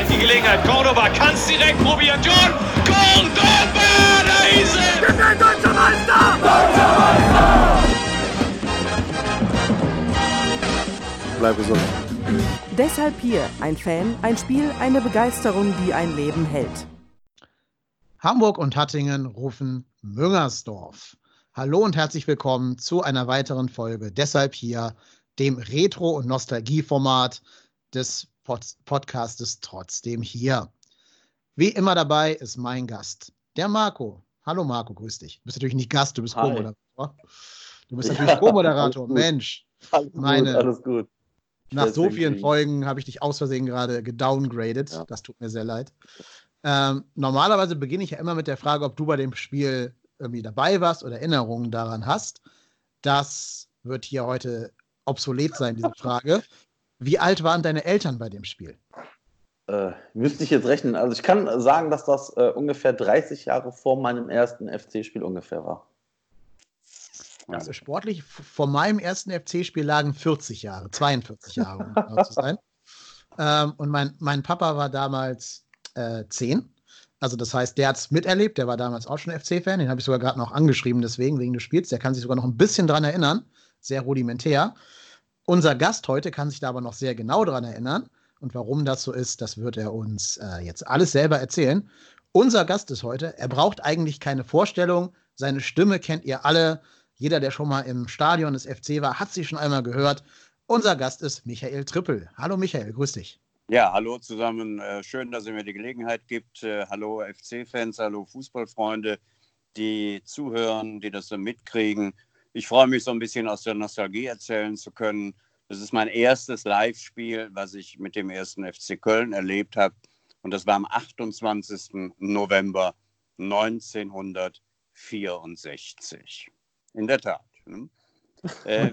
vielleicht die Gelegenheit. Cordoba kann es direkt probieren. John Cordoba, da ist er! Wir sind deutscher Meister! Deutscher Meister! Bleib gesund. Deshalb hier ein Fan, ein Spiel, eine Begeisterung, die ein Leben hält. Hamburg und Hattingen rufen Müngersdorf. Hallo und herzlich willkommen zu einer weiteren Folge. Deshalb hier dem Retro- und Nostalgieformat des Pod Podcastes trotzdem hier. Wie immer dabei ist mein Gast, der Marco. Hallo Marco, grüß dich. Du bist natürlich nicht Gast, du bist Co-Moderator. Du bist natürlich Co-Moderator. Mensch, Alles meine, gut, alles gut. nach so vielen Folgen habe ich dich aus Versehen gerade gedowngradet. Ja. Das tut mir sehr leid. Ähm, normalerweise beginne ich ja immer mit der Frage, ob du bei dem Spiel irgendwie dabei warst oder Erinnerungen daran hast. Das wird hier heute obsolet sein, diese Frage. Wie alt waren deine Eltern bei dem Spiel? Äh, müsste ich jetzt rechnen. Also ich kann sagen, dass das äh, ungefähr 30 Jahre vor meinem ersten FC-Spiel ungefähr war. Ist sportlich. Vor meinem ersten FC-Spiel lagen 40 Jahre, 42 Jahre, um genau zu sein. Ähm, und mein, mein Papa war damals äh, 10. Also das heißt, der hat es miterlebt, der war damals auch schon FC-Fan, den habe ich sogar gerade noch angeschrieben, deswegen, wegen des Spiels. Der kann sich sogar noch ein bisschen dran erinnern. Sehr rudimentär. Unser Gast heute kann sich da aber noch sehr genau dran erinnern. Und warum das so ist, das wird er uns äh, jetzt alles selber erzählen. Unser Gast ist heute, er braucht eigentlich keine Vorstellung. Seine Stimme kennt ihr alle. Jeder, der schon mal im Stadion des FC war, hat sie schon einmal gehört. Unser Gast ist Michael Trippel. Hallo Michael, grüß dich. Ja, hallo zusammen. Äh, Schön, dass ihr mir die Gelegenheit gibt. Äh, Hallo FC-Fans, hallo Fußballfreunde, die zuhören, die das so mitkriegen. Ich freue mich so ein bisschen aus der Nostalgie erzählen zu können. Das ist mein erstes Live-Spiel, was ich mit dem ersten FC Köln erlebt habe. Und das war am 28. November 1964. In der Tat. ne? Äh,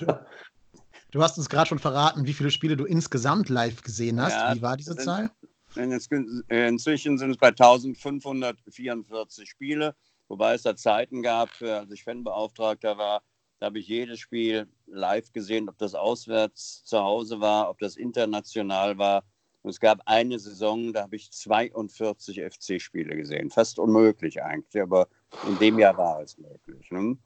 Du hast uns gerade schon verraten, wie viele Spiele du insgesamt live gesehen hast. Ja, wie war diese Zahl? Äh, Inzwischen sind es bei 1544 Spiele, wobei es da Zeiten gab, äh, als ich Fanbeauftragter war, da habe ich jedes Spiel live gesehen, ob das auswärts zu Hause war, ob das international war. Und es gab eine Saison, da habe ich 42 FC-Spiele gesehen. Fast unmöglich eigentlich, aber in dem Jahr war es möglich. Ne?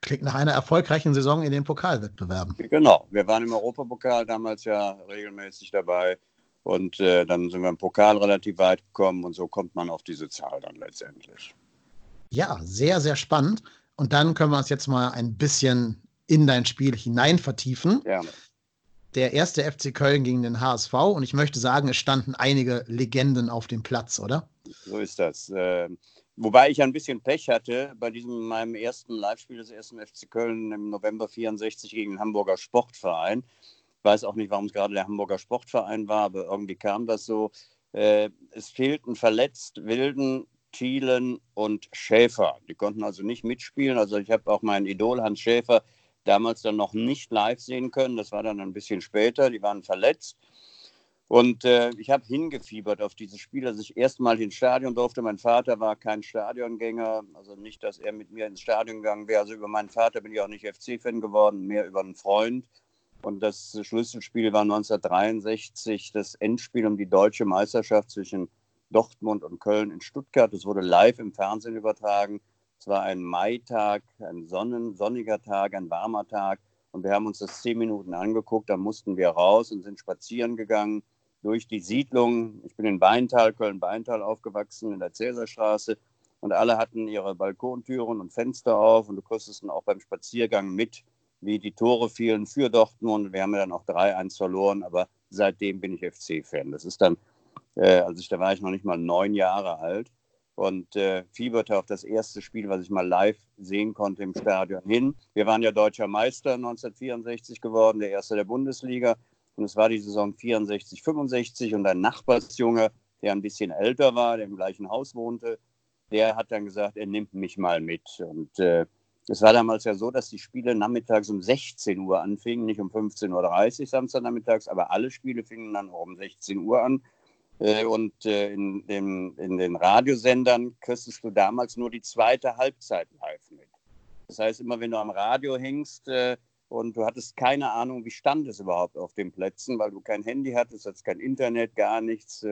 Klingt nach einer erfolgreichen Saison in den Pokalwettbewerben. Genau, wir waren im Europapokal damals ja regelmäßig dabei und äh, dann sind wir im Pokal relativ weit gekommen und so kommt man auf diese Zahl dann letztendlich. Ja, sehr, sehr spannend. Und dann können wir uns jetzt mal ein bisschen in dein Spiel hinein vertiefen. Gerne. Der erste FC Köln gegen den HSV und ich möchte sagen, es standen einige Legenden auf dem Platz, oder? So ist das. Äh, wobei ich ein bisschen Pech hatte bei diesem meinem ersten Live-Spiel des ersten FC Köln im November 64 gegen den Hamburger Sportverein. Ich weiß auch nicht, warum es gerade der Hamburger Sportverein war, aber irgendwie kam das so. Äh, es fehlten verletzt Wilden, Thielen und Schäfer. Die konnten also nicht mitspielen. Also ich habe auch meinen Idol Hans Schäfer damals dann noch nicht live sehen können. Das war dann ein bisschen später. Die waren verletzt. Und äh, ich habe hingefiebert auf dieses Spiel, als ich erstmal ins Stadion durfte. Mein Vater war kein Stadiongänger, also nicht, dass er mit mir ins Stadion gegangen wäre. Also über meinen Vater bin ich auch nicht FC-Fan geworden, mehr über einen Freund. Und das Schlüsselspiel war 1963 das Endspiel um die deutsche Meisterschaft zwischen Dortmund und Köln in Stuttgart. Das wurde live im Fernsehen übertragen. Es war ein Maitag, ein sonnen, sonniger Tag, ein warmer Tag. Und wir haben uns das zehn Minuten angeguckt. Da mussten wir raus und sind spazieren gegangen. durch die Siedlung. Ich bin in Beintal, Köln-Beintal aufgewachsen, in der Cäsarstraße. Und alle hatten ihre Balkontüren und Fenster auf. Und du kriegst dann auch beim Spaziergang mit, wie die Tore fielen für Dortmund. Wir haben ja dann auch 3-1 verloren. Aber seitdem bin ich FC-Fan. Das ist dann, äh, also ich, da war ich noch nicht mal neun Jahre alt und äh, fieberte auf das erste Spiel, was ich mal live sehen konnte im Stadion hin. Wir waren ja deutscher Meister 1964 geworden, der erste der Bundesliga. Und es war die Saison 64, 65 und ein Nachbarsjunge, der ein bisschen älter war, der im gleichen Haus wohnte, der hat dann gesagt, er nimmt mich mal mit. Und äh, es war damals ja so, dass die Spiele nachmittags um 16 Uhr anfingen, nicht um 15.30 Uhr Samstagnachmittags, aber alle Spiele fingen dann um 16 Uhr an. Äh, und äh, in, dem, in den Radiosendern kriegst du damals nur die zweite Halbzeit live mit. Das heißt, immer wenn du am Radio hängst äh, und du hattest keine Ahnung, wie stand es überhaupt auf den Plätzen, weil du kein Handy hattest, hattest kein Internet, gar nichts.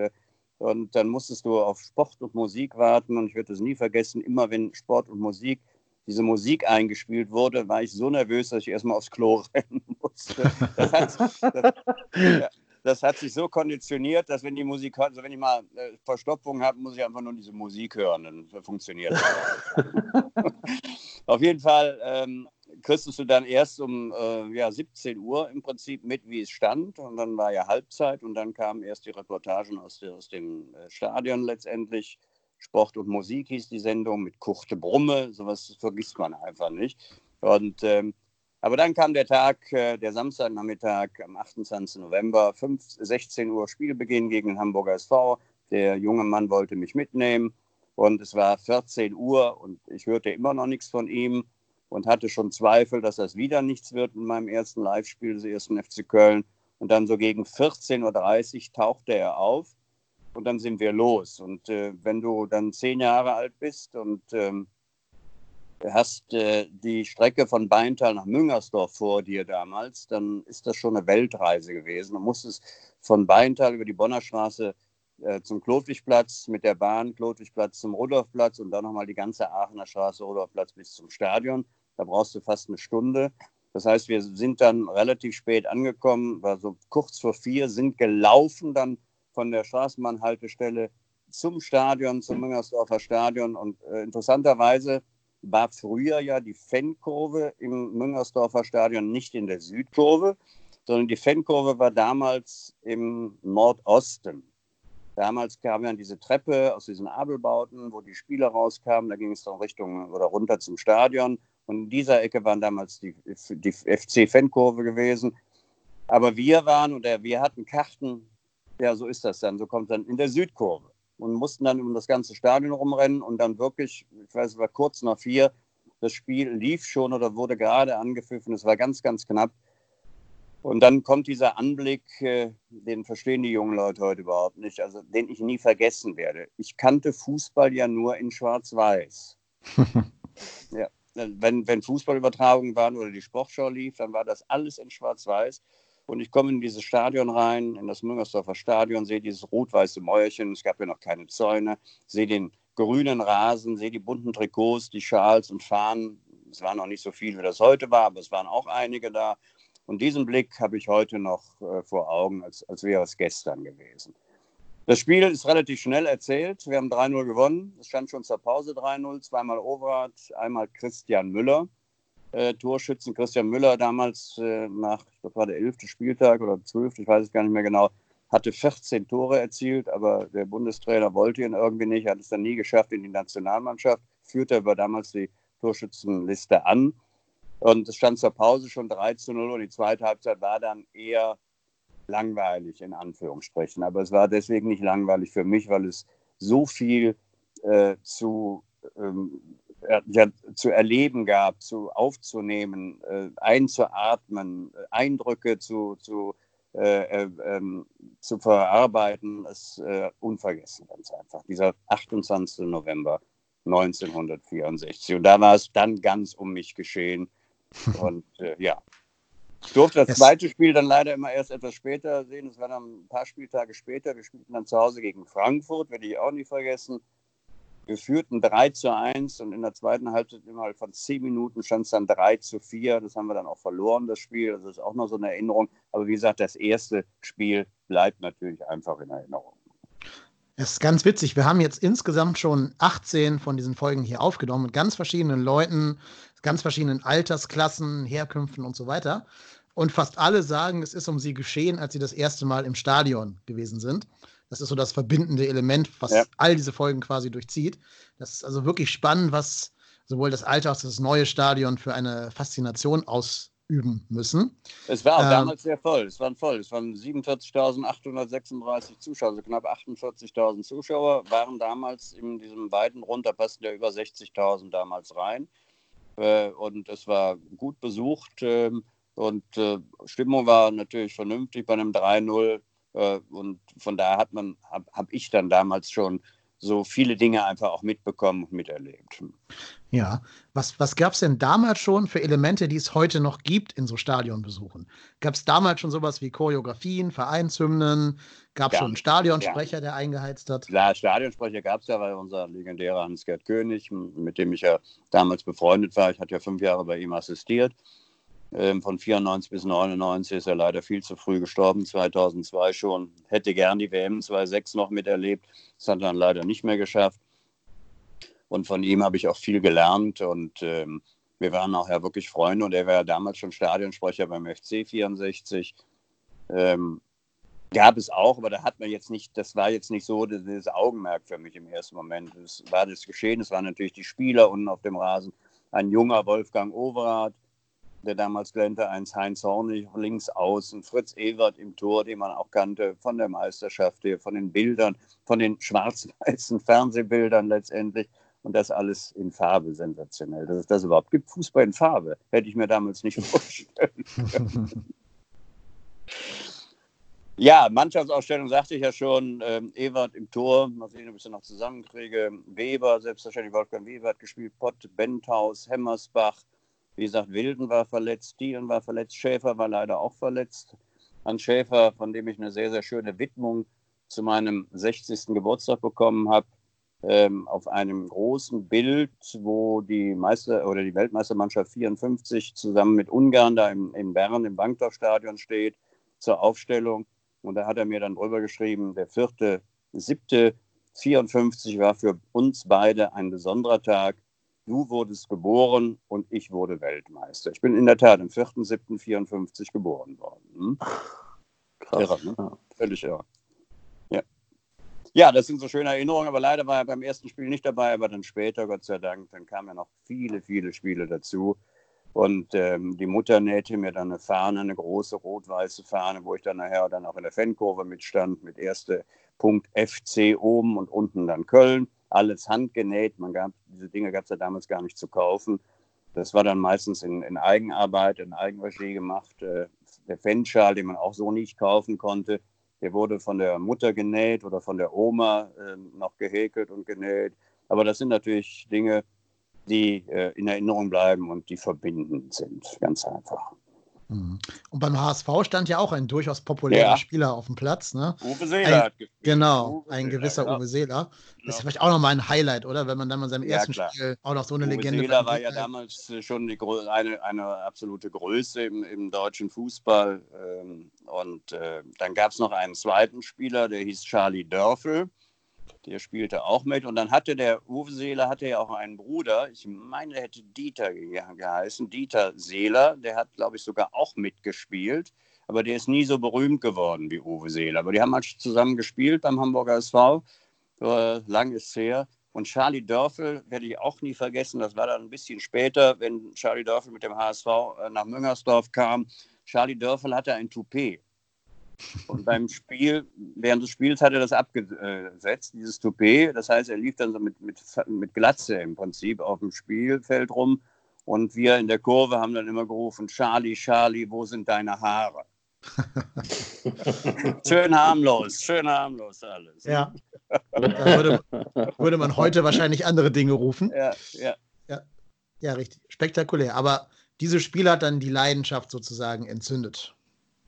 Und dann musstest du auf Sport und Musik warten. Und ich werde es nie vergessen, immer wenn Sport und Musik, diese Musik eingespielt wurde, war ich so nervös, dass ich erstmal aufs Klo rennen musste. Das hat, das, ja, das hat sich so konditioniert, dass wenn die Musik, also wenn ich mal äh, Verstopfung habe, muss ich einfach nur diese Musik hören, dann funktioniert das. Auf jeden Fall ähm, kriegst du dann erst um äh, ja, 17 Uhr im Prinzip mit, wie es stand. Und dann war ja Halbzeit und dann kamen erst die Reportagen aus, der, aus dem äh, Stadion letztendlich. Sport und Musik hieß die Sendung mit Kurte Brumme. Sowas vergisst man einfach nicht. Und ähm, aber dann kam der Tag, äh, der Samstagnachmittag am 28. November, 5, 16 Uhr Spielbeginn gegen den Hamburger SV. Der junge Mann wollte mich mitnehmen und es war 14 Uhr und ich hörte immer noch nichts von ihm und hatte schon Zweifel, dass das wieder nichts wird in meinem ersten Live-Spiel des ersten FC Köln. Und dann so gegen 14.30 Uhr tauchte er auf und dann sind wir los. Und äh, wenn du dann zehn Jahre alt bist und ähm, hast äh, die Strecke von Beintal nach Müngersdorf vor dir damals, dann ist das schon eine Weltreise gewesen. Du musstest von Beintal über die Bonner Straße äh, zum Klotwigplatz mit der Bahn, Klotwigplatz zum Rudolfplatz und dann nochmal die ganze Aachener Straße, Rudolfplatz bis zum Stadion. Da brauchst du fast eine Stunde. Das heißt, wir sind dann relativ spät angekommen, war so kurz vor vier, sind gelaufen dann von der Straßenbahnhaltestelle zum Stadion, zum Müngersdorfer Stadion. Und äh, interessanterweise war früher ja die Fankurve im Müngersdorfer Stadion nicht in der Südkurve, sondern die Fankurve war damals im Nordosten. Damals kam ja diese Treppe aus diesen Abelbauten, wo die Spieler rauskamen. Da ging es dann Richtung oder runter zum Stadion. Und in dieser Ecke waren damals die, die FC-Fankurve gewesen. Aber wir waren oder wir hatten Karten. Ja, so ist das dann. So kommt dann in der Südkurve und mussten dann um das ganze Stadion rumrennen und dann wirklich, ich weiß, es war kurz nach vier, das Spiel lief schon oder wurde gerade angepfiffen. Es war ganz, ganz knapp. Und dann kommt dieser Anblick, äh, den verstehen die jungen Leute heute überhaupt nicht, also den ich nie vergessen werde. Ich kannte Fußball ja nur in Schwarz-Weiß. ja, wenn, wenn Fußballübertragungen waren oder die Sportschau lief, dann war das alles in Schwarz-Weiß. Und ich komme in dieses Stadion rein, in das Müngersdorfer Stadion, sehe dieses rot-weiße Mäuerchen, es gab ja noch keine Zäune, sehe den grünen Rasen, sehe die bunten Trikots, die Schals und Fahnen. Es waren noch nicht so viel, wie das heute war, aber es waren auch einige da. Und diesen Blick habe ich heute noch äh, vor Augen, als, als wäre es gestern gewesen. Das Spiel ist relativ schnell erzählt. Wir haben 3-0 gewonnen. Es stand schon zur Pause 3-0. Zweimal Overath, einmal Christian Müller äh, Torschützen. Christian Müller damals äh, nach, ich glaube, war der elfte Spieltag oder zwölfte, ich weiß es gar nicht mehr genau, hatte 14 Tore erzielt, aber der Bundestrainer wollte ihn irgendwie nicht, hat es dann nie geschafft in die Nationalmannschaft, führte aber damals die Torschützenliste an. Und es stand zur Pause schon 3 zu 0 und die zweite Halbzeit war dann eher langweilig, in Anführungsstrichen. Aber es war deswegen nicht langweilig für mich, weil es so viel äh, zu ähm, ja, zu erleben gab, zu aufzunehmen, äh, einzuatmen, Eindrücke zu, zu, äh, äh, ähm, zu verarbeiten, ist äh, unvergessen ganz einfach. Dieser 28. November 1964. Und da war es dann ganz um mich geschehen. Und äh, ja, ich durfte das zweite Spiel dann leider immer erst etwas später sehen. Es war dann ein paar Spieltage später. Wir spielten dann zu Hause gegen Frankfurt, werde ich auch nie vergessen. Wir führten 3 zu 1 und in der zweiten Halbzeit innerhalb von 10 Minuten stand es dann 3 zu 4. Das haben wir dann auch verloren, das Spiel. Das ist auch noch so eine Erinnerung. Aber wie gesagt, das erste Spiel bleibt natürlich einfach in Erinnerung. Es ist ganz witzig. Wir haben jetzt insgesamt schon 18 von diesen Folgen hier aufgenommen mit ganz verschiedenen Leuten, ganz verschiedenen Altersklassen, Herkünften und so weiter. Und fast alle sagen, es ist um sie geschehen, als sie das erste Mal im Stadion gewesen sind. Das ist so das verbindende Element, was ja. all diese Folgen quasi durchzieht. Das ist also wirklich spannend, was sowohl das alte als auch das neue Stadion für eine Faszination ausüben müssen. Es war auch ähm, damals sehr voll. Es waren voll. Es waren 47.836 Zuschauer, also knapp 48.000 Zuschauer waren damals in diesem weiten Rund. Da passten ja über 60.000 damals rein. Äh, und es war gut besucht. Ähm, und äh, Stimmung war natürlich vernünftig bei einem 3-0 äh, und von daher hat man, habe hab ich dann damals schon so viele Dinge einfach auch mitbekommen und miterlebt. Ja, was, was gab es denn damals schon für Elemente, die es heute noch gibt in so Stadionbesuchen? Gab es damals schon sowas wie Choreografien, Vereinshymnen? Gab es ja, schon einen Stadionsprecher, ja. der eingeheizt hat? Klar, Stadionsprecher gab es ja, weil unser legendärer Hans-Gerd König, mit dem ich ja damals befreundet war, ich hatte ja fünf Jahre bei ihm assistiert, von 94 bis 99 ist er leider viel zu früh gestorben, 2002 schon. Hätte gern die WM 2006 noch miterlebt. Das hat er dann leider nicht mehr geschafft. Und von ihm habe ich auch viel gelernt und ähm, wir waren auch ja wirklich Freunde und er war ja damals schon Stadionsprecher beim FC 64. Ähm, gab es auch, aber da hat man jetzt nicht, das war jetzt nicht so das, das Augenmerk für mich im ersten Moment. Es war das Geschehen, es waren natürlich die Spieler unten auf dem Rasen. Ein junger Wolfgang Overath, der damals glänzte, eins Heinz Hornig links außen, Fritz Ewert im Tor, den man auch kannte von der Meisterschaft, von den Bildern, von den schwarz-weißen Fernsehbildern letztendlich. Und das alles in Farbe, sensationell. Dass es das überhaupt gibt, Fußball in Farbe, hätte ich mir damals nicht vorstellen können. Ja, Mannschaftsausstellung sagte ich ja schon. Ähm, Ewert im Tor, mal sehen, ob ich es noch zusammenkriege. Weber, selbstverständlich Wolfgang Weber hat gespielt. Pott, Benthaus, Hemmersbach, wie gesagt, Wilden war verletzt, Dielen war verletzt, Schäfer war leider auch verletzt. An Schäfer, von dem ich eine sehr, sehr schöne Widmung zu meinem 60. Geburtstag bekommen habe, ähm, auf einem großen Bild, wo die Meister oder die Weltmeistermannschaft 54 zusammen mit Ungarn da im, in Bern im Bankdorfstadion steht zur Aufstellung. Und da hat er mir dann drüber geschrieben, der vierte, siebte 54 war für uns beide ein besonderer Tag du wurdest geboren und ich wurde Weltmeister. Ich bin in der Tat am 4.7.54 geboren worden. Hm? Krass. Irre, ne? Völlig irre. Ja. ja, das sind so schöne Erinnerungen, aber leider war er beim ersten Spiel nicht dabei, aber dann später, Gott sei Dank, dann kamen ja noch viele, viele Spiele dazu. Und ähm, die Mutter nähte mir dann eine Fahne, eine große rot-weiße Fahne, wo ich dann nachher dann auch in der Fankurve mitstand, mit erste Punkt FC oben und unten dann Köln alles handgenäht. Man gab, diese Dinge gab es ja damals gar nicht zu kaufen. Das war dann meistens in, in Eigenarbeit, in Eigenregie gemacht. Äh, der Fanschal, den man auch so nicht kaufen konnte, der wurde von der Mutter genäht oder von der Oma äh, noch gehäkelt und genäht. Aber das sind natürlich Dinge, die äh, in Erinnerung bleiben und die verbindend sind, ganz einfach. Mhm. Und beim HSV stand ja auch ein durchaus populärer ja. Spieler auf dem Platz. Ne? Uwe Seeler ein, hat gespielt. Genau, Uwe ein gewisser ja. Uwe Seeler. Das ist vielleicht auch nochmal ein Highlight, oder? Wenn man dann mal seinem ja, ersten klar. Spiel auch noch so eine Uwe Legende Seeler war ja damals schon die, eine, eine absolute Größe im, im deutschen Fußball. Ähm, und äh, dann gab es noch einen zweiten Spieler, der hieß Charlie Dörfel der spielte auch mit. Und dann hatte der Uwe Seeler hatte ja auch einen Bruder, ich meine, der hätte Dieter geheißen, Dieter Seeler, der hat, glaube ich, sogar auch mitgespielt. Aber der ist nie so berühmt geworden wie Uwe Seeler. Aber die haben halt zusammen gespielt beim Hamburger SV. Äh, lang ist her. Und Charlie Dörfel werde ich auch nie vergessen. Das war dann ein bisschen später, wenn Charlie Dörfel mit dem HSV äh, nach Müngersdorf kam. Charlie Dörfel hatte ein Toupet. Und beim Spiel, während des Spiels hat er das abgesetzt, dieses Toupet. Das heißt, er lief dann so mit, mit, mit Glatze im Prinzip auf dem Spielfeld rum. Und wir in der Kurve haben dann immer gerufen, Charlie, Charlie, wo sind deine Haare? schön harmlos, schön harmlos alles. Ja. Da würde, würde, man heute wahrscheinlich andere Dinge rufen. Ja, ja. Ja, ja richtig. Spektakulär. Aber dieses Spiel hat dann die Leidenschaft sozusagen entzündet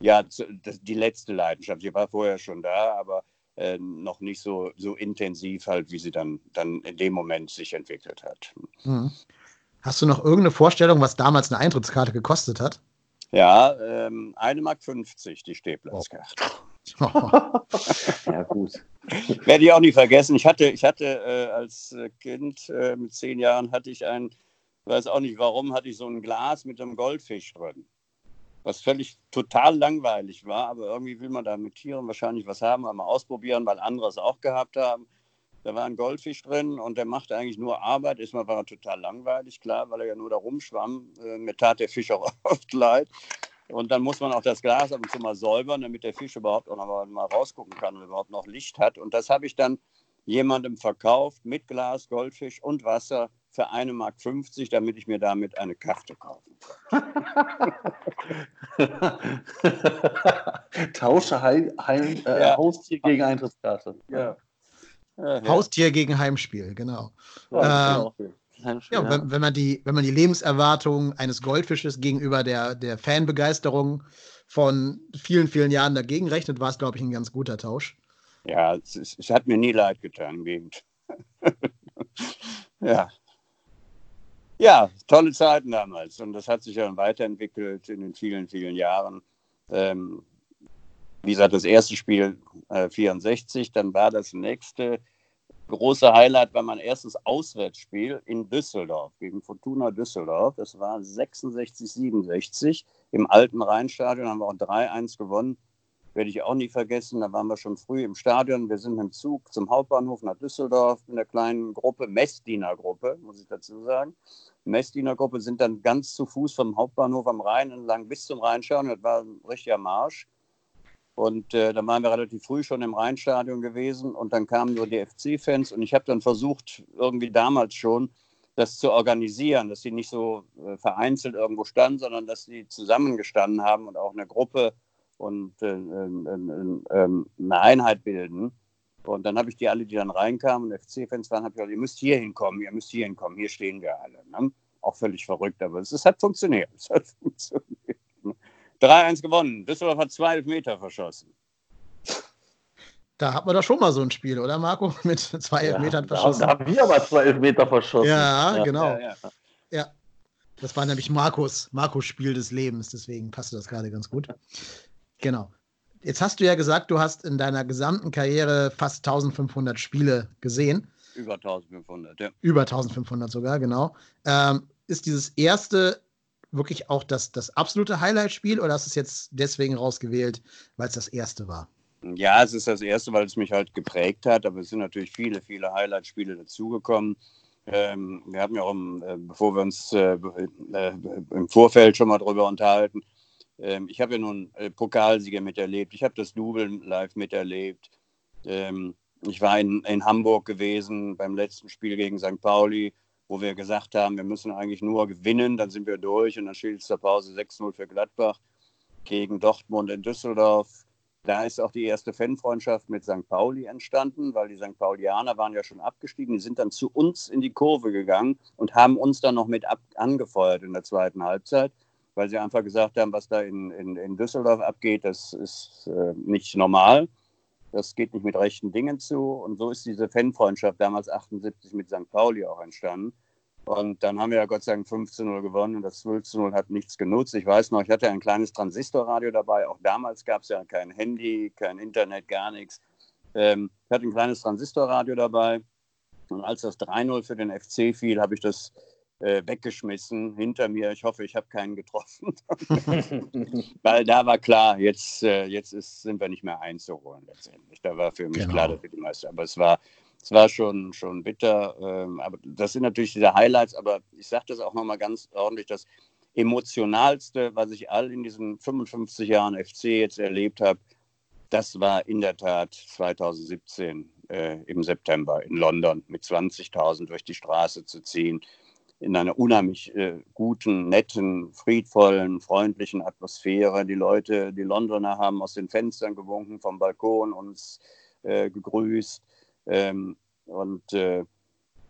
ja, die letzte Leidenschaft. Sie war vorher schon da, aber äh, noch nicht so, so intensiv halt, wie sie dann, dann in dem Moment sich entwickelt hat. Mhm. Hast du noch irgendeine Vorstellung, was damals eine Eintrittskarte gekostet hat? Ja, ähm, 1,50 Mark die Stehplatzkarte. ja, gut. Werde ich auch nie vergessen. Ich hatte, ich hatte äh, als Kind äh, mit zehn Jahren hatte ich ein, weiß auch nicht warum, hatte ich so ein Glas mit einem Goldfisch drin. Was völlig total langweilig war, aber irgendwie will man da mit Tieren wahrscheinlich was haben, mal ausprobieren, weil andere es auch gehabt haben. Da war ein Goldfisch drin und der machte eigentlich nur Arbeit. Erstmal war er total langweilig, klar, weil er ja nur da rumschwamm. Äh, mir tat der Fisch auch oft leid. Und dann muss man auch das Glas ab und zu mal säubern, damit der Fisch überhaupt auch noch mal, mal rausgucken kann und überhaupt noch Licht hat. Und das habe ich dann jemandem verkauft mit Glas, Goldfisch und Wasser für 1,50 Mark, damit ich mir damit eine Karte kaufen kann. Tausche Heim, Heim, äh, Ja. Haustier gegen Eintrittskarte. Ja. Ja, ja. Haustier gegen Heimspiel, genau. Ja. Heimspiel, Ja, wenn, wenn, man die, wenn man die Lebenserwartung eines Goldfisches gegenüber der, der Fanbegeisterung von vielen, vielen Jahren dagegen rechnet, war es, glaube ich, ein ganz guter Tausch. Ja, es, es hat mir nie leid getan, im Gegenteil. ja. Ja, tolle Zeiten damals. Und das hat sich dann weiterentwickelt in den vielen, vielen Jahren. Ähm, wie gesagt, das erste Spiel äh, 64, dann war das nächste große Highlight war mein erstes Auswärtsspiel in Düsseldorf gegen Fortuna Düsseldorf. Das war 66, 67 im alten Rheinstadion, haben wir auch 3-1 gewonnen. Werde ich auch nie vergessen. Da waren wir schon früh im Stadion. Wir sind dem Zug zum Hauptbahnhof nach Düsseldorf in der kleinen Gruppe, Messdiener-Gruppe, muss ich dazu sagen. Messdiener-Gruppe sind dann ganz zu Fuß vom Hauptbahnhof am Rhein entlang bis zum Rheinstadion. Das war ein richtiger Marsch. Und äh, dann waren wir relativ früh schon im Rheinstadion gewesen und dann kamen nur die FC-Fans und ich habe dann versucht, irgendwie damals schon das zu organisieren, dass sie nicht so äh, vereinzelt irgendwo standen, sondern dass sie zusammengestanden haben und auch eine Gruppe und äh, äh, eine Einheit bilden. Und dann habe ich die alle, die dann reinkamen FC-Fans waren, habe ich gesagt, ihr müsst hier hinkommen, ihr müsst hier hinkommen, hier stehen wir alle. Ne? Auch völlig verrückt, aber es, es hat funktioniert. Es hat funktioniert. 3-1 gewonnen. Düsseldorf hat zwei Elfmeter verschossen. Da hat man doch schon mal so ein Spiel, oder Marco? Mit zwei Elfmetern da, verschossen. da haben wir aber zwei Elfmeter verschossen. Ja, genau. Ja, ja. Ja. Das war nämlich Markus, Markus Spiel des Lebens, deswegen passte das gerade ganz gut. Genau. Jetzt hast du ja gesagt, du hast in deiner gesamten Karriere fast 1500 Spiele gesehen. Über 1500, ja. Über 1500 sogar, genau. Ähm, ist dieses erste wirklich auch das, das absolute Highlight-Spiel oder hast du es jetzt deswegen rausgewählt, weil es das erste war? Ja, es ist das erste, weil es mich halt geprägt hat, aber es sind natürlich viele, viele Highlight-Spiele dazugekommen. Ähm, wir haben ja auch, im, äh, bevor wir uns äh, äh, im Vorfeld schon mal drüber unterhalten, ähm, ich habe ja nun äh, Pokalsieger miterlebt, ich habe das Double live miterlebt. Ähm, ich war in, in Hamburg gewesen beim letzten Spiel gegen St. Pauli, wo wir gesagt haben, wir müssen eigentlich nur gewinnen, dann sind wir durch und dann steht es zur Pause 6-0 für Gladbach gegen Dortmund in Düsseldorf. Da ist auch die erste Fanfreundschaft mit St. Pauli entstanden, weil die St. Paulianer waren ja schon abgestiegen. Die sind dann zu uns in die Kurve gegangen und haben uns dann noch mit angefeuert in der zweiten Halbzeit, weil sie einfach gesagt haben, was da in, in, in Düsseldorf abgeht, das ist äh, nicht normal. Das geht nicht mit rechten Dingen zu. Und so ist diese Fanfreundschaft damals 78 mit St. Pauli auch entstanden. Und dann haben wir ja Gott sei Dank 15-0 gewonnen und das 12-0 hat nichts genutzt. Ich weiß noch, ich hatte ein kleines Transistorradio dabei. Auch damals gab es ja kein Handy, kein Internet, gar nichts. Ähm, ich hatte ein kleines Transistorradio dabei. Und als das 3-0 für den FC fiel, habe ich das äh, weggeschmissen hinter mir. Ich hoffe, ich habe keinen getroffen. Weil da war klar, jetzt, äh, jetzt ist, sind wir nicht mehr einzuholen letztendlich. Da war für mich Genau. klar, dass wir die Meister. Aber es war, es war schon, schon bitter. Ähm, aber das sind natürlich diese Highlights. Aber ich sage das auch nochmal ganz ordentlich, das emotionalste, was ich all in diesen 55 Jahren FC jetzt erlebt habe, das war in der Tat 2017 äh, im September in London mit 20.000 durch die Straße zu ziehen, in einer unheimlich äh, guten, netten, friedvollen, freundlichen Atmosphäre. Die Leute, die Londoner haben aus den Fenstern gewunken, vom Balkon uns äh, gegrüßt. Ähm, und äh,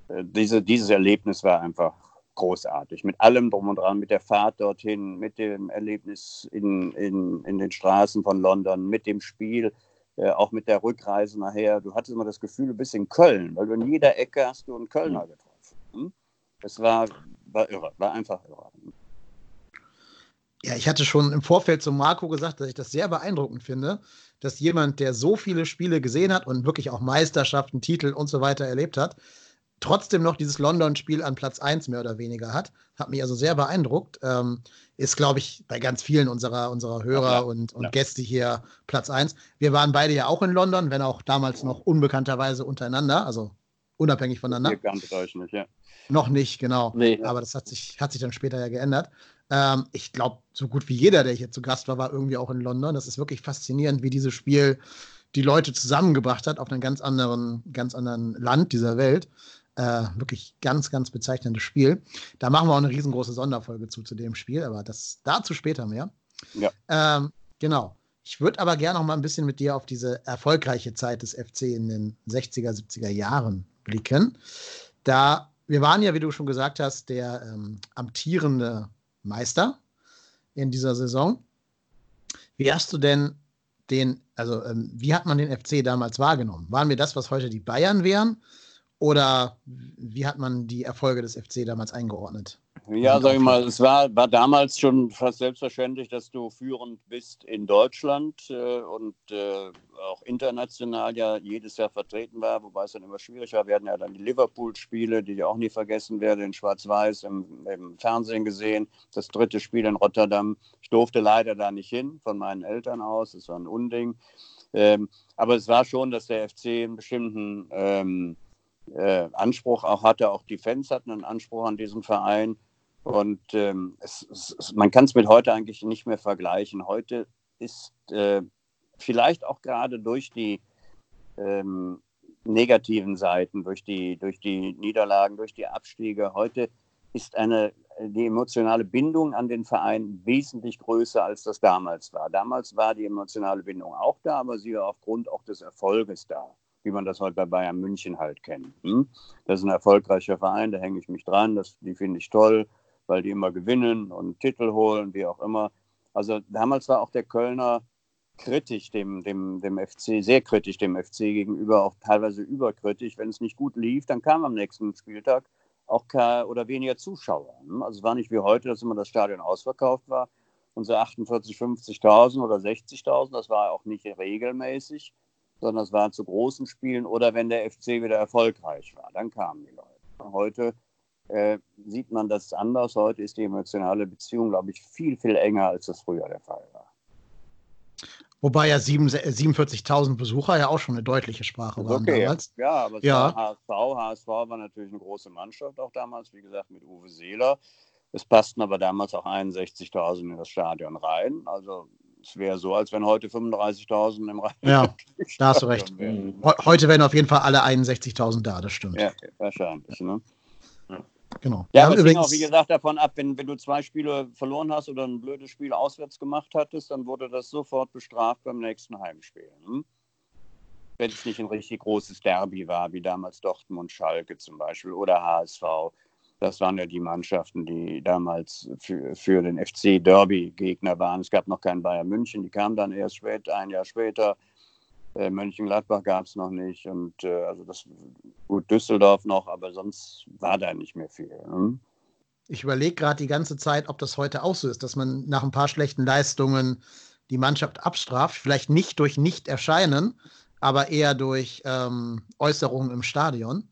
diese, dieses Erlebnis war einfach großartig. Mit allem drum und dran, mit der Fahrt dorthin, mit dem Erlebnis in, in, in den Straßen von London, mit dem Spiel, äh, auch mit der Rückreise nachher. Du hattest immer das Gefühl, du bist in Köln, weil du in jeder Ecke hast du einen Kölner getroffen. Hm? Es war, war irre, war einfach irre. Ja, ich hatte schon im Vorfeld zu Marco gesagt, dass ich das sehr beeindruckend finde, dass jemand, der so viele Spiele gesehen hat und wirklich auch Meisterschaften, Titel und so weiter erlebt hat, trotzdem noch dieses London-Spiel an Platz 1 mehr oder weniger hat. Hat mich also sehr beeindruckt. Ähm, ist, glaube ich, bei ganz vielen unserer, unserer Hörer ja, und, und ja. Gäste hier Platz 1. Wir waren beide ja auch in London, wenn auch damals noch unbekannterweise untereinander, also unabhängig voneinander. nicht, ja. Noch nicht, genau. Nee. Aber das hat sich, hat sich dann später ja geändert. Ähm, ich glaube, so gut wie jeder, der hier zu Gast war, war irgendwie auch in London. Das ist wirklich faszinierend, wie dieses Spiel die Leute zusammengebracht hat auf einem ganz anderen, ganz anderen Land dieser Welt. Äh, wirklich ganz, ganz bezeichnendes Spiel. Da machen wir auch eine riesengroße Sonderfolge zu, zu dem Spiel, aber das dazu später mehr. Ja. Ähm, genau. Ich würde aber gerne noch mal ein bisschen mit dir auf diese erfolgreiche Zeit des FC in den 60er, 70er Jahren blicken. Da, wir waren ja, wie du schon gesagt hast, der ähm, amtierende Meister in dieser Saison. Wie hast du denn den, also ähm, wie hat man den FC damals wahrgenommen? Waren wir das, was heute die Bayern wären? Oder wie hat man die Erfolge des FC damals eingeordnet? Ja, sag ich mal, es war, war damals schon fast selbstverständlich, dass du führend bist in Deutschland äh, und äh, auch international ja jedes Jahr vertreten war, wobei es dann immer schwierig war. Wir hatten ja dann die Liverpool-Spiele, die ich auch nie vergessen werde, in Schwarz-Weiß im, im, Fernsehen gesehen. Das dritte Spiel in Rotterdam. Ich durfte leider da nicht hin, von meinen Eltern aus. Es war ein Unding. Ähm, aber es war schon, dass der FC einen bestimmten ähm, äh, Anspruch auch hatte. Auch die Fans hatten einen Anspruch an diesen Verein. Und ähm, es, es, man kann es mit heute eigentlich nicht mehr vergleichen. Heute ist äh, vielleicht auch gerade durch die ähm, negativen Seiten, durch die, durch die Niederlagen, durch die Abstiege, heute ist eine, die emotionale Bindung an den Verein wesentlich größer, als das damals war. Damals war die emotionale Bindung auch da, aber sie war aufgrund auch des Erfolges da, wie man das heute bei Bayern München halt kennt. Hm? Das ist ein erfolgreicher Verein, da hänge ich mich dran, das, die finde ich toll weil die immer gewinnen und Titel holen, wie auch immer. Also damals war auch der Kölner kritisch dem, dem, dem FC, sehr kritisch dem FC gegenüber, auch teilweise überkritisch. Wenn es nicht gut lief, dann kam am nächsten Spieltag auch kein, oder weniger Zuschauer. Also es war nicht wie heute, dass immer das Stadion ausverkauft war. Unsere 48, 50.000 oder 60.000, das war auch nicht regelmäßig, sondern es waren zu großen Spielen oder wenn der FC wieder erfolgreich war, dann kamen die Leute. Heute äh, sieht man das anders. Heute ist die emotionale Beziehung, glaube ich, viel, viel enger, als das früher der Fall war. Wobei ja 47.000 Besucher ja auch schon eine deutliche Sprache waren okay, damals. Ja, aber es ja. war HSV. HSV war natürlich eine große Mannschaft auch damals, wie gesagt, mit Uwe Seeler. Es passten aber damals auch 61.000 in das Stadion rein. Also es wäre so, als wenn heute 35.000 im Rhein. Ja, da hast du recht. Wären. Heute wären auf jeden Fall alle 61.000 da, das stimmt. Ja, wahrscheinlich. Ne? Genau. Ja, aber es hing auch, wie gesagt, davon ab, wenn, wenn du zwei Spiele verloren hast oder ein blödes Spiel auswärts gemacht hattest, dann wurde das sofort bestraft beim nächsten Heimspiel. Hm? Wenn es nicht ein richtig großes Derby war, wie damals Dortmund, Schalke zum Beispiel oder HSV. Das waren ja die Mannschaften, die damals für, für den FC Derby-Gegner waren. Es gab noch keinen Bayern München, die kamen dann erst später, ein Jahr später. Äh, Mönchengladbach gab es noch nicht und äh, also das gut Düsseldorf noch, aber sonst war da nicht mehr viel. Ne? Ich überlege gerade die ganze Zeit, ob das heute auch so ist, dass man nach ein paar schlechten Leistungen die Mannschaft abstraft, vielleicht nicht durch Nicht-Erscheinen, aber eher durch ähm, Äußerungen im Stadion.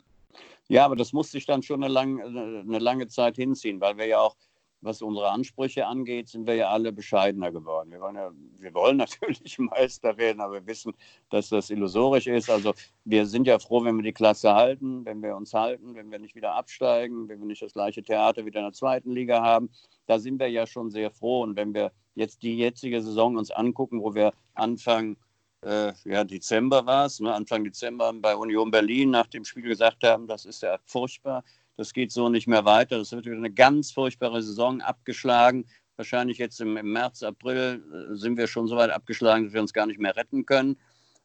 Ja, aber das musste ich dann schon eine, lang, eine lange Zeit hinziehen, weil wir ja auch was unsere Ansprüche angeht, sind wir ja alle bescheidener geworden. Wir wollen, ja, wir wollen natürlich Meister werden, aber wir wissen, dass das illusorisch ist. Also wir sind ja froh, wenn wir die Klasse halten, wenn wir uns halten, wenn wir nicht wieder absteigen, wenn wir nicht das gleiche Theater wieder in der zweiten Liga haben. Da sind wir ja schon sehr froh. Und wenn wir jetzt die jetzige Saison uns angucken, wo wir Anfang äh, ja, Dezember war es, ne, Anfang Dezember bei Union Berlin nach dem Spiel gesagt haben, das ist ja furchtbar das geht so nicht mehr weiter. Das wird wieder eine ganz furchtbare Saison abgeschlagen. Wahrscheinlich jetzt im, im März, April äh, sind wir schon so weit abgeschlagen, dass wir uns gar nicht mehr retten können.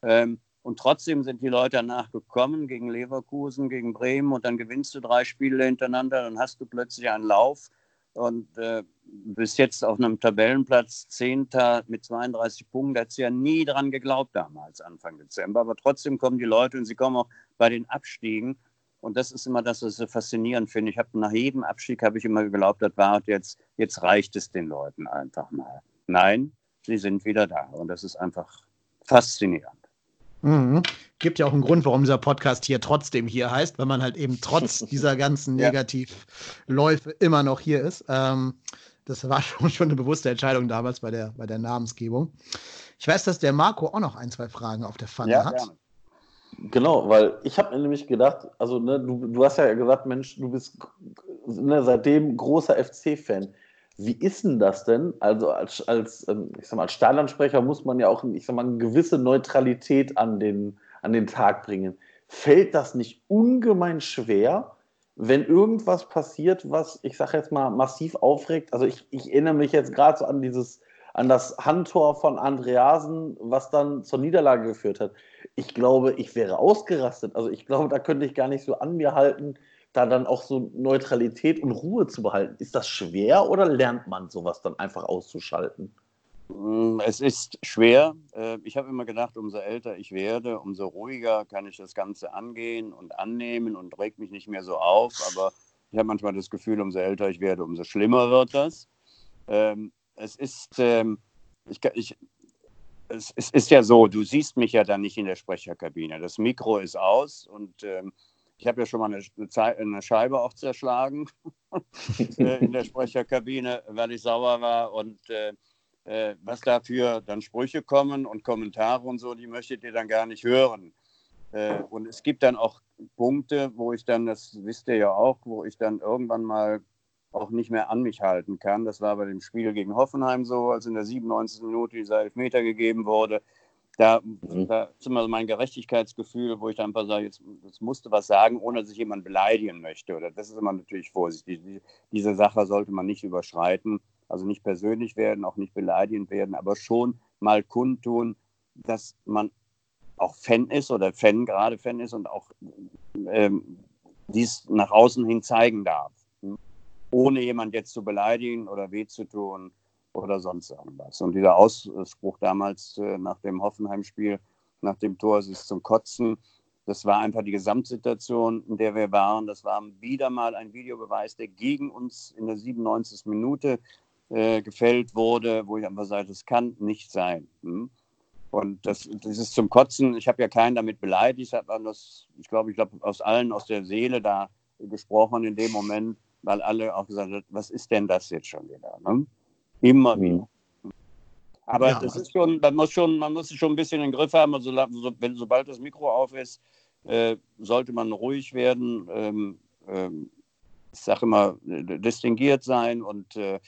Ähm, und trotzdem sind die Leute danach gekommen gegen Leverkusen, gegen Bremen und dann gewinnst du drei Spiele hintereinander, dann hast du plötzlich einen Lauf und äh, bis jetzt auf einem Tabellenplatz Zehnter mit 32 Punkten. Da hat sie ja nie dran geglaubt damals, Anfang Dezember. Aber trotzdem kommen die Leute und sie kommen auch bei den Abstiegen Und das ist immer das, was ich so faszinierend finde. Ich habe nach jedem Abstieg habe ich immer geglaubt, das war jetzt, jetzt reicht es den Leuten einfach mal. Nein, sie sind wieder da. Und das ist einfach faszinierend. Mhm. Gibt ja auch einen Grund, warum dieser Podcast hier trotzdem hier heißt, weil man halt eben trotz dieser ganzen. Negativläufe immer noch hier ist. Ähm, das war schon, schon eine bewusste Entscheidung damals bei der, bei der Namensgebung. Ich weiß, dass der Marco auch noch ein, zwei Fragen auf der Pfanne Ja, hat. gerne. Genau, weil ich habe mir nämlich gedacht, also ne, du, du hast ja gesagt, Mensch, du bist ne, seitdem großer FC-Fan. Wie ist denn das denn? Also als, als, ähm, ich sag mal, als Stadionsprecher muss man ja auch, ich sag mal, eine gewisse Neutralität an den, an den Tag bringen. Fällt das nicht ungemein schwer, wenn irgendwas passiert, was, ich sag jetzt mal, massiv aufregt? Also ich, ich erinnere mich jetzt gerade so an dieses, an das Handtor von Andreasen, was dann zur Niederlage geführt hat. Ich glaube, ich wäre ausgerastet. Also ich glaube, da könnte ich gar nicht so an mir halten, da dann auch so Neutralität und Ruhe zu behalten. Ist das schwer oder lernt man sowas dann einfach auszuschalten? Mm, Es ist schwer. Äh, Ich habe immer gedacht, umso älter ich werde, umso ruhiger kann ich das Ganze angehen und annehmen und regt mich nicht mehr so auf. Aber ich habe manchmal das Gefühl, umso älter ich werde, umso schlimmer wird das. Es ist, ähm, ich, ich, es, es ist ja so, du siehst mich ja dann nicht in der Sprecherkabine. Das Mikro ist aus und ähm, ich habe ja schon mal eine, eine Scheibe auch zerschlagen äh, in der Sprecherkabine, weil ich sauer war und äh, äh, was dafür dann Sprüche kommen und Kommentare und so, die möchtet ihr dann gar nicht hören. Äh, und es gibt dann auch Punkte, wo ich dann, das wisst ihr ja auch, wo ich dann irgendwann mal auch nicht mehr an mich halten kann. Das war bei dem Spiel gegen Hoffenheim so, als in der 97. Minute dieser Elfmeter gegeben wurde. Da, da ist immer so mein Gerechtigkeitsgefühl, wo ich dann einfach sage, jetzt, jetzt musst du was sagen, ohne dass ich jemanden beleidigen möchte. Oder das ist immer natürlich vorsichtig. Die- Diese Sache sollte man nicht überschreiten. Also nicht persönlich werden, auch nicht beleidigend werden, aber schon mal kundtun, dass man auch Fan ist oder Fan gerade Fan ist und auch ähm, dies nach außen hin zeigen darf. Ohne jemand jetzt zu beleidigen oder weh zu tun oder sonst irgendwas. Und dieser Ausspruch damals äh, nach dem Hoffenheim-Spiel, nach dem Tor, es ist zum Kotzen, das war einfach die Gesamtsituation, in der wir waren. Das war wieder mal ein Videobeweis, der gegen uns in der 97. Minute äh, gefällt wurde, wo ich einfach sage, das kann nicht sein. Hm? Und das, das ist zum Kotzen. Ich habe ja keinen damit beleidigt. Ich habe das, ich glaube, ich glaube, aus allen aus der Seele da gesprochen in dem Moment, weil alle auch gesagt haben, was ist denn das jetzt schon wieder? Ne? Immer wieder. Aber Ja, das ist schon, man muss schon, man muss schon ein bisschen im Griff haben. Also, so, wenn, sobald das Mikro auf ist, äh, sollte man ruhig werden. Ähm, ähm, ich sage immer, äh, distinguiert sein und äh,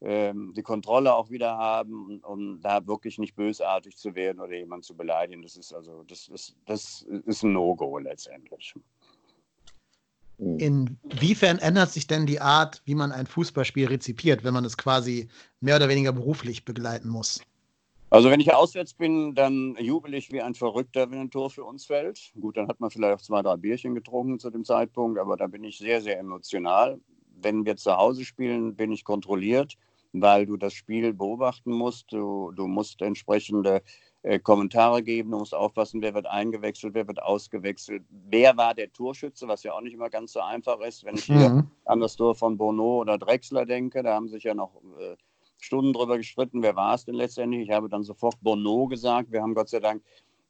ähm, die Kontrolle auch wieder haben, um, um da wirklich nicht bösartig zu werden oder jemanden zu beleidigen. Das ist also, das ist, das ist ein No-Go letztendlich. Inwiefern ändert sich denn die Art, wie man ein Fußballspiel rezipiert, wenn man es quasi mehr oder weniger beruflich begleiten muss? Also wenn ich auswärts bin, dann jubel ich wie ein Verrückter, wenn ein Tor für uns fällt. Gut, dann hat man vielleicht auch zwei, drei Bierchen getrunken zu dem Zeitpunkt, aber da bin ich sehr, sehr emotional. Wenn wir zu Hause spielen, bin ich kontrolliert, weil du das Spiel beobachten musst. Du, du musst entsprechende äh, Kommentare geben, du musst aufpassen, wer wird eingewechselt, wer wird ausgewechselt, wer war der Torschütze, was ja auch nicht immer ganz so einfach ist. Wenn ich hier Mhm. an das Tor von Bono oder Drexler denke, da haben sich ja noch äh, Stunden drüber gestritten, wer war es denn letztendlich. Ich habe dann sofort Bono gesagt. Wir haben Gott sei Dank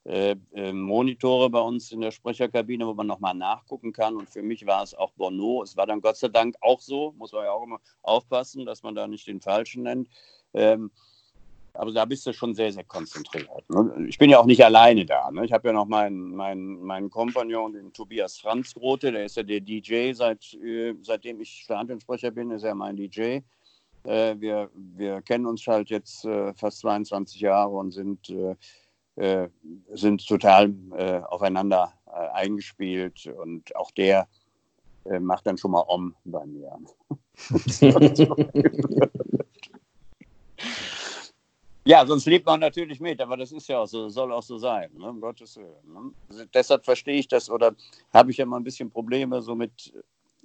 äh, äh, Monitore bei uns in der Sprecherkabine, wo man nochmal nachgucken kann. Und für mich war es auch Bono. Es war dann Gott sei Dank auch so, muss man ja auch immer aufpassen, dass man da nicht den Falschen nennt. Ähm, aber da bist du schon sehr, sehr konzentriert. Ne? Ich bin ja auch nicht alleine da. Ne? Ich habe ja noch meinen, meinen, meinen Kompagnon, den Tobias Franzgrote, der ist ja der DJ, seit, äh, seitdem ich Stadionsprecher bin, ist er mein DJ. Äh, wir, wir kennen uns halt jetzt äh, fast 22 Jahre und sind, äh, äh, sind total aufeinander eingespielt. Und auch der macht dann schon mal Om bei mir. Ja, sonst lebt man natürlich mit, aber das ist ja auch so, soll auch so sein, ne? um Gottes Willen. Ne? Also deshalb verstehe ich das oder habe ich ja mal ein bisschen Probleme so mit.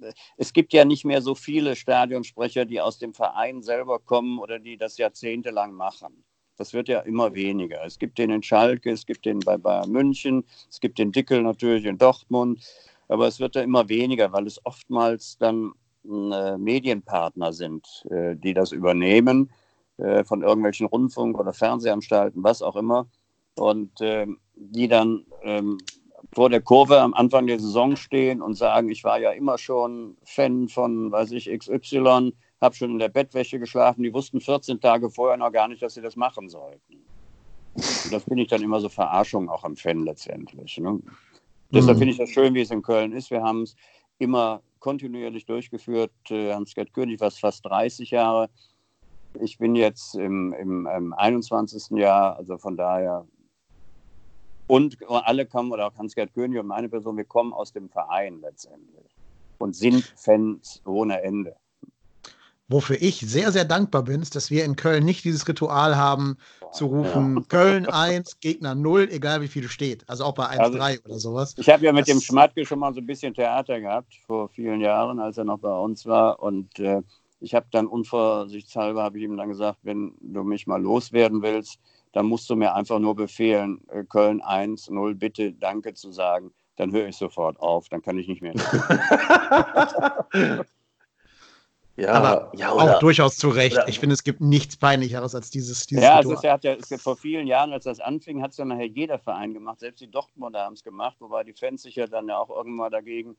äh, Es gibt ja nicht mehr so viele Stadionsprecher, die aus dem Verein selber kommen oder die das jahrzehntelang machen. Das wird ja immer weniger. Es gibt den in Schalke, es gibt den bei Bayern München, es gibt den Dickel natürlich in Dortmund. aber es wird ja immer weniger, weil es oftmals dann äh, Medienpartner sind, äh, die das übernehmen äh, von irgendwelchen Rundfunk- oder Fernsehanstalten, was auch immer, und ähm, die dann ähm, vor der Kurve am Anfang der Saison stehen und sagen, ich war ja immer schon Fan von, weiß ich, XY, habe schon in der Bettwäsche geschlafen. Die wussten 14 Tage vorher noch gar nicht, dass sie das machen sollten. Und das finde ich dann immer so Verarschung auch am Fan letztendlich. Ne? Mhm. Deshalb finde ich das schön, wie es in Köln ist. Wir haben es immer kontinuierlich durchgeführt. Äh, Hans-Gerd König war es fast 30 Jahre. Ich bin jetzt im, im, im 21. Jahr, also von daher und alle kommen, oder auch Hans-Gerd König und meine Person, wir kommen aus dem Verein letztendlich und sind Fans ohne Ende. Wofür ich sehr, sehr dankbar bin, ist, dass wir in Köln nicht dieses Ritual haben, zu rufen, ja. Köln 1, Gegner 0, egal wie viel steht. Also auch bei 1-3 also, oder sowas. Ich habe ja mit das, dem Schmatke schon mal so ein bisschen Theater gehabt, vor vielen Jahren, als er noch bei uns war. Und äh, ich habe dann unvorsichtshalber, habe ich ihm dann gesagt, wenn du mich mal loswerden willst, dann musst du mir einfach nur befehlen, äh, Köln 1, 0, bitte Danke zu sagen. Dann höre ich sofort auf, dann kann ich nicht mehr. ja, aber ja, auch durchaus zu Recht. Oder, ich finde, es gibt nichts Peinlicheres als dieses. dieses ja, also es hat ja es vor vielen Jahren, als das anfing, hat es ja nachher jeder Verein gemacht. Selbst die Dortmunder haben es gemacht, wobei die Fans sich ja dann ja auch irgendwann dagegen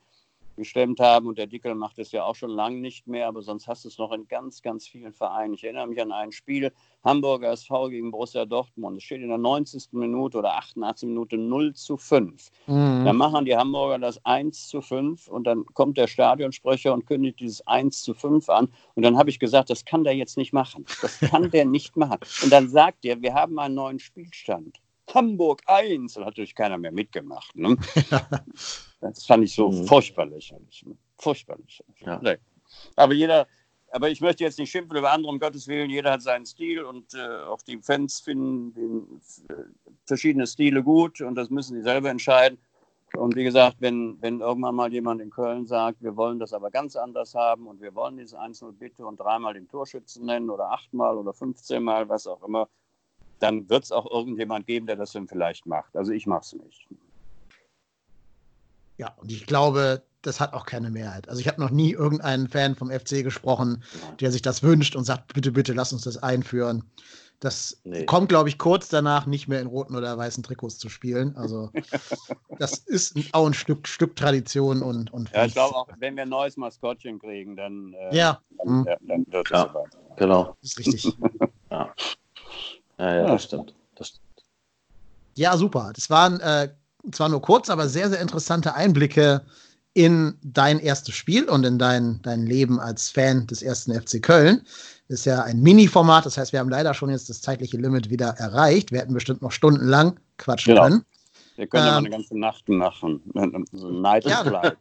gestemmt haben. Und der Dickel macht es ja auch schon lange nicht mehr, aber sonst hast du es noch in ganz, ganz vielen Vereinen. Ich erinnere mich an ein Spiel, Hamburger SV gegen Borussia Dortmund. Es steht in der 90. Minute oder 88. Minute 0 zu 5. Mhm. Dann machen die Hamburger das 1 zu 5 und dann kommt der Stadionsprecher und kündigt dieses 1 zu 5 an. Und dann habe ich gesagt, das kann der jetzt nicht machen. Das kann der nicht machen. Und dann sagt er, wir haben einen neuen Spielstand. Hamburg 1. Da hat natürlich keiner mehr mitgemacht. Ne? das fand ich so mhm. furchtbar lächerlich. Furchtbar lächerlich. Ja. Nee. Aber jeder, aber ich möchte jetzt nicht schimpfen über andere, um Gottes Willen. Jeder hat seinen Stil und äh, auch die Fans finden den, äh, verschiedene Stile gut und das müssen sie selber entscheiden. Und wie gesagt, wenn, wenn irgendwann mal jemand in Köln sagt, wir wollen das aber ganz anders haben und wir wollen dieses 1-0 bitte und dreimal den Torschützen nennen oder achtmal oder 15 Mal, was auch immer, dann wird es auch irgendjemand geben, der das dann vielleicht macht. Also ich mache es nicht. Ja, und ich glaube, das hat auch keine Mehrheit. Also ich habe noch nie irgendeinen Fan vom FC gesprochen, der sich das wünscht und sagt, bitte, bitte, lass uns das einführen. Das nee. kommt, glaube ich, kurz danach nicht mehr in roten oder weißen Trikots zu spielen. Also das ist auch ein Stück, Stück Tradition und, und Ja, ich glaube auch, wenn wir ein neues Maskottchen kriegen, dann, äh, ja. dann, mhm. ja, dann wird es ja, Genau. Das ist richtig. ja. Ja, ja, das stimmt. Das stimmt. Ja, super. Das waren äh, zwar nur kurz, aber sehr, sehr interessante Einblicke in dein erstes Spiel und in dein, dein Leben als Fan des ersten FC Köln. Das ist ja ein Mini-Format, das heißt, wir haben leider schon jetzt das zeitliche Limit wieder erreicht. Wir hätten bestimmt noch stundenlang quatschen genau. können. Wir können ähm, ja mal eine ganze Nacht machen. So Night gerne.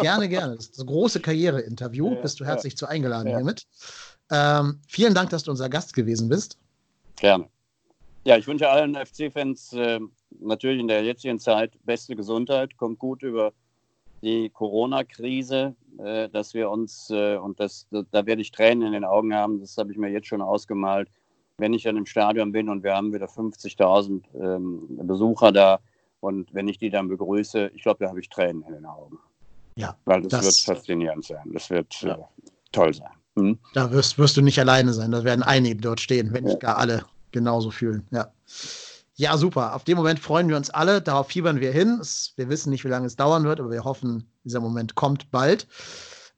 gerne, gerne. Das ist das große Karriere-Interview. Ja, Bist du herzlich ja. zu eingeladen ja. hiermit. Ähm, vielen Dank, dass du unser Gast gewesen bist. Gerne. Ja, ich wünsche allen FC-Fans äh, natürlich in der jetzigen Zeit beste Gesundheit, kommt gut über die Corona-Krise, äh, dass wir uns, äh, und das, da werde ich Tränen in den Augen haben, das habe ich mir jetzt schon ausgemalt, wenn ich dann im Stadion bin und wir haben wieder 50.000 ähm, Besucher da und wenn ich die dann begrüße, ich glaube, da habe ich Tränen in den Augen. Ja. Weil das, das wird faszinierend sein, das wird ja. Äh, toll sein. Hm? Da wirst, wirst du nicht alleine sein. Da werden einige dort stehen, wenn nicht gar alle genauso fühlen. Ja. Ja, super. Auf den Moment freuen wir uns alle. Darauf fiebern wir hin. Es, wir wissen nicht, wie lange es dauern wird, aber wir hoffen, dieser Moment kommt bald.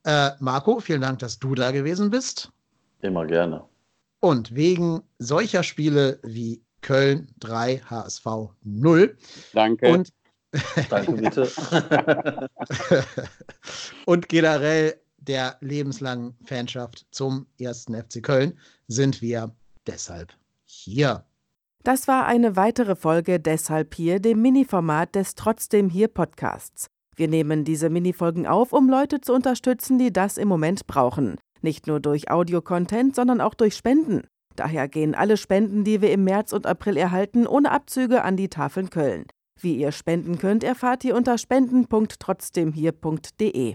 Äh, Marco, vielen Dank, dass du da gewesen bist. Immer gerne. Und wegen solcher Spiele wie Köln 3, HSV 0. Danke. Und Danke, bitte. und generell der lebenslangen Fanschaft zum ersten FC Köln sind wir deshalb hier. Das war eine weitere Folge Deshalb hier, dem Mini-Format des Trotzdem hier Podcasts. Wir nehmen diese Minifolgen auf, um Leute zu unterstützen, die das im Moment brauchen. Nicht nur durch Audio-Content, sondern auch durch Spenden. Daher gehen alle Spenden, die wir im März und April erhalten, ohne Abzüge an die Tafeln Köln. Wie ihr spenden könnt, erfahrt ihr unter spenden.trotzdemhier.de.